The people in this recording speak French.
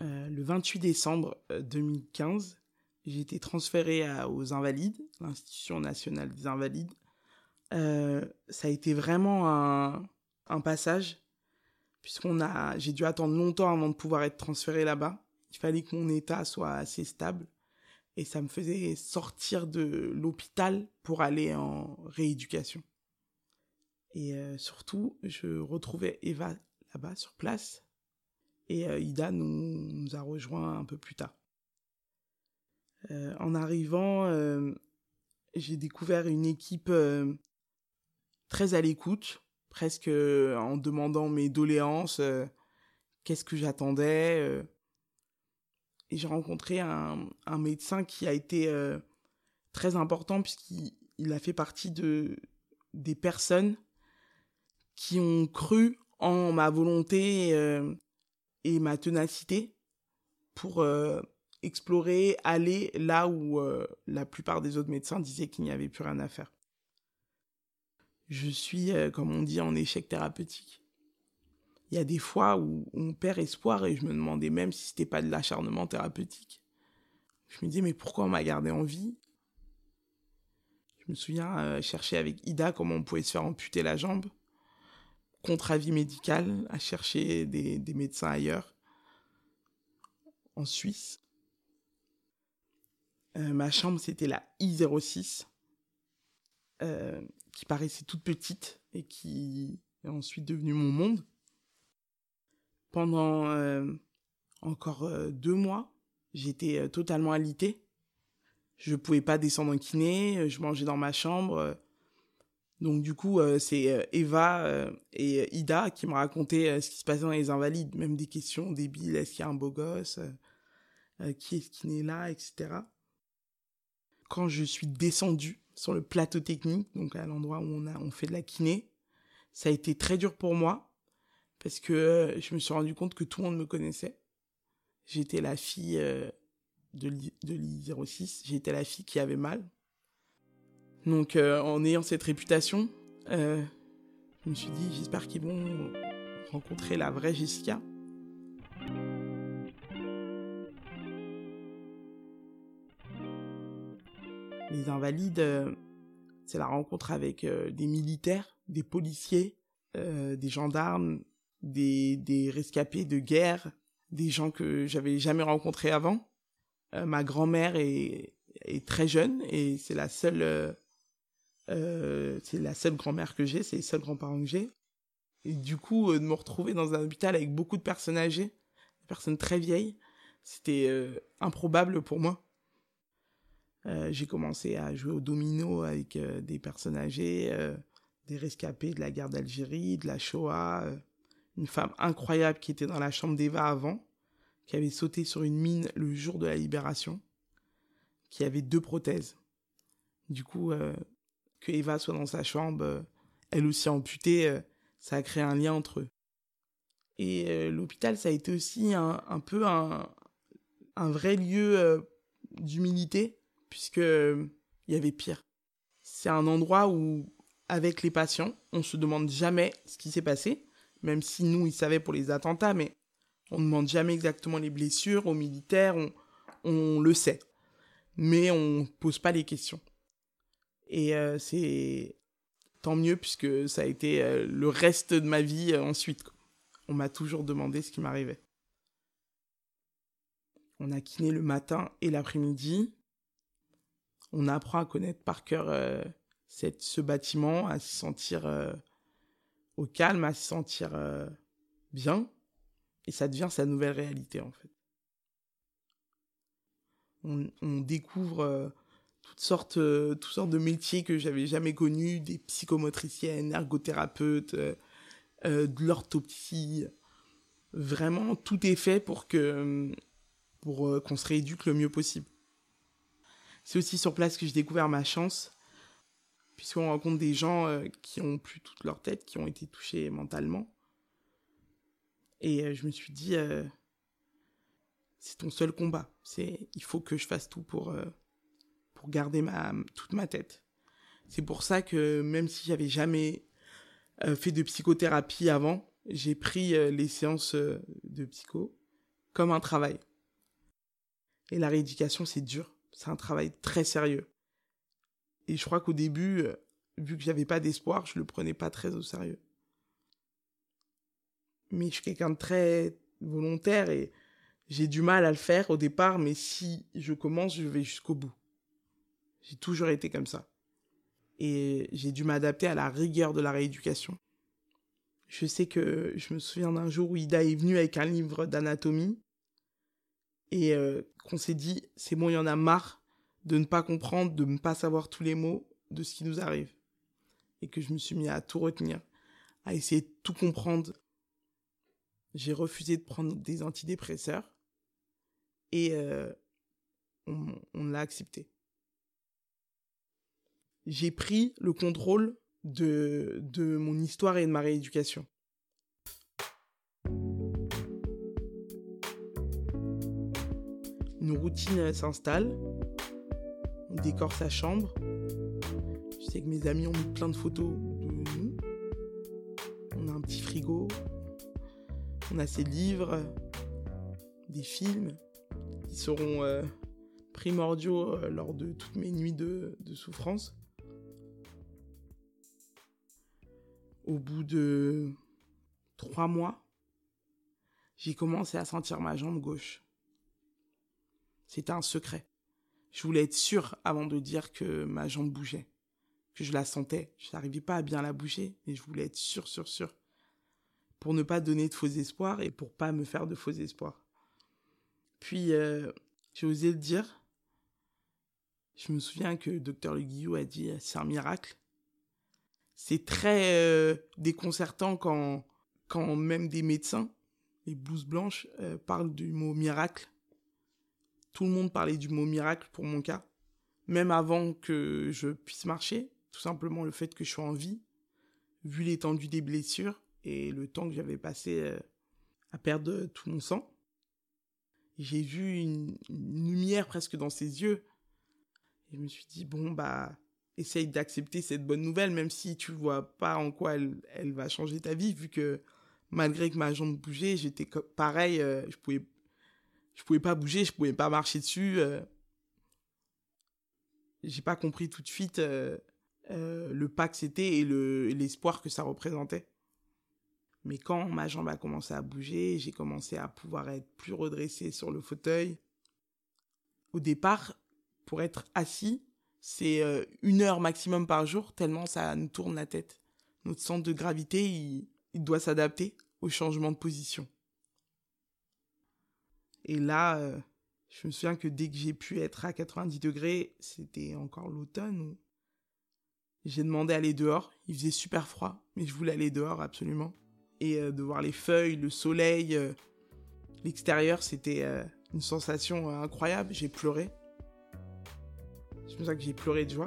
le 28 décembre 2015, j'ai été transféré aux Invalides, l'Institution nationale des Invalides. ça a été vraiment un, passage, puisqu'on a, j'ai dû attendre longtemps avant de pouvoir être transféré là-bas. Il fallait que mon état soit assez stable et ça me faisait sortir de l'hôpital pour aller en rééducation. Et euh, surtout, je retrouvais Eva là-bas sur place et euh, Ida nous, a rejoint un peu plus tard. Euh, en arrivant, j'ai découvert une équipe très à l'écoute, presque en demandant mes doléances, qu'est-ce que j'attendais, et j'ai rencontré un, médecin qui a été euh, très important puisqu'il a fait partie de des personnes qui ont cru en ma volonté euh, et ma ténacité pour euh, explorer, aller là où la plupart des autres médecins disaient qu'il n'y avait plus rien à faire. Je suis, comme on dit, en échec thérapeutique il y a des fois où on perd espoir et je me demandais même si c'était pas de l'acharnement thérapeutique. Je me disais, mais pourquoi on m'a gardé en vie? Je me souviens euh, chercher avec Ida comment on pouvait se faire amputer la jambe, contre avis médical, à chercher des, médecins ailleurs, en Suisse. Euh, ma chambre, c'était la I06, euh, qui paraissait toute petite et qui est ensuite devenue mon monde pendant euh, encore deux mois, j'étais totalement alité. Je pouvais pas descendre en kiné, je mangeais dans ma chambre. Donc du coup, c'est Eva et Ida qui me racontaient ce qui se passait dans les invalides, même des questions débiles, est-ce qu'il y a un beau gosse, qui est-ce qui naît là, etc. Quand je suis descendue sur le plateau technique, donc à l'endroit où on a on fait de la kiné, ça a été très dur pour moi parce que euh, je me suis rendu compte que tout le monde me connaissait. J'étais la fille euh, de l'I06, j'étais la fille qui avait mal. Donc euh, en ayant cette réputation, je me suis dit j'espère qu'ils vont rencontrer la vraie Jessica. Les invalides, c'est la rencontre avec des militaires, des policiers, des gendarmes, des, des rescapés de guerre, des gens que j'avais jamais rencontrés avant. Euh, ma grand-mère est très jeune et c'est la seule euh, euh, c'est la seule grand-mère que j'ai, c'est les seuls grands-parents que j'ai. Et du coup, de me retrouver dans un hôpital avec beaucoup de personnes âgées, des personnes très vieilles, c'était improbable pour moi. j'ai commencé à jouer au domino avec des personnes âgées, des rescapés de la guerre d'Algérie, de la Shoah, une femme incroyable qui était dans la chambre d'Eva avant, qui avait sauté sur une mine le jour de la libération, qui avait deux prothèses. Du coup, euh, que Eva soit dans sa chambre, euh, elle aussi amputée, euh, ça a créé un lien entre eux. Et l'hôpital, ça a été aussi un, peu un, un, vrai lieu d'humilité, puisque il y avait pire. C'est un endroit où, avec les patients, on se demande jamais ce qui s'est passé même si nous, ils savaient pour les attentats, mais on ne demande jamais exactement les blessures aux militaires, on, on le sait. Mais on ne pose pas les questions. Et euh, c'est tant mieux puisque ça a été euh, le reste de ma vie euh, ensuite. On m'a toujours demandé ce qui m'arrivait. On a kiné le matin et l'après-midi. On apprend à connaître par cœur cette, ce bâtiment, à se sentir au calme, à se sentir bien. Et ça devient sa nouvelle réalité, en fait. On, découvre toutes, sortes, euh, toutes sortes de métiers que j'avais jamais connus, des psychomotriciennes, ergothérapeutes, de l'orthopsie. Vraiment, tout est fait pour que pour qu'on se rééduque le mieux possible. C'est aussi sur place que j'ai découvert ma chance puisqu'on rencontre des gens euh, qui ont plus toute leur tête, qui ont été touchés mentalement. Et euh, je me suis dit, euh, c'est ton seul combat. C'est, il faut que je fasse tout pour, pour garder toute ma tête. C'est pour ça que même si j'avais jamais fait de psychothérapie avant, j'ai pris les séances de psycho comme un travail. Et la rééducation, c'est dur. C'est un travail très sérieux. Et je crois qu'au début, euh, vu que j'avais pas d'espoir, je le prenais pas très au sérieux. Mais je suis quelqu'un de très volontaire et j'ai du mal à le faire au départ, mais si je commence, je vais jusqu'au bout. J'ai toujours été comme ça. Et j'ai dû m'adapter à la rigueur de la rééducation. Je sais que je me souviens d'un jour où Ida est venue avec un livre d'anatomie et euh, qu'on s'est dit, c'est bon, il y en a marre de ne pas comprendre, de ne pas savoir tous les mots de ce qui nous arrive. Et que je me suis mis à tout retenir, à essayer de tout comprendre. J'ai refusé de prendre des antidépresseurs et euh, on, on l'a accepté. J'ai pris le contrôle de, de mon histoire et de ma rééducation. Une routine s'installe, on décore sa chambre. Je sais que mes amis ont mis plein de photos de nous. On a un petit frigo, on a ses livres, des films qui seront euh, primordiaux euh, lors de toutes mes nuits de, de souffrance. Au bout de trois mois, j'ai commencé à sentir ma jambe gauche. C'était un secret. Je voulais être sûr avant de dire que ma jambe bougeait, que je la sentais. Je n'arrivais pas à bien la bouger, mais je voulais être sûr, sûr, sûr. Pour ne pas donner de faux espoirs et pour pas me faire de faux espoirs. Puis, euh, j'ai osé le dire. Je me souviens que docteur Le Guillou a dit c'est un miracle. C'est très euh, déconcertant quand, quand même des médecins, les blouses blanches, euh, parlent du mot miracle tout le monde parlait du mot miracle pour mon cas, même avant que je puisse marcher, tout simplement le fait que je sois en vie, vu l'étendue des blessures et le temps que j'avais passé euh, à perdre tout mon sang. J'ai vu une, lumière presque dans ses yeux. Et je me suis dit, bon, bah, essaye d'accepter cette bonne nouvelle, même si tu vois pas en quoi elle, elle va changer ta vie, vu que malgré que ma jambe bougeait, j'étais pareil, euh, je pouvais je pouvais pas bouger, je pouvais pas marcher dessus. Euh. J'ai pas compris tout de suite euh, euh, le pas que c'était et l'espoir que ça représentait. Mais quand ma jambe a commencé à bouger, j'ai commencé à pouvoir être plus redressé sur le fauteuil. Au départ, pour être assis, c'est une heure maximum par jour, tellement ça nous tourne la tête. Notre centre de gravité, il doit s'adapter au changement de position. Et là, euh, je me souviens que dès que j'ai pu être à 90 degrés, c'était encore l'automne. J'ai demandé à aller dehors. Il faisait super froid, mais je voulais aller dehors absolument. Et euh, de voir les feuilles, le soleil, euh, l'extérieur, c'était une sensation incroyable. J'ai pleuré. Je me souviens que j'ai pleuré de joie.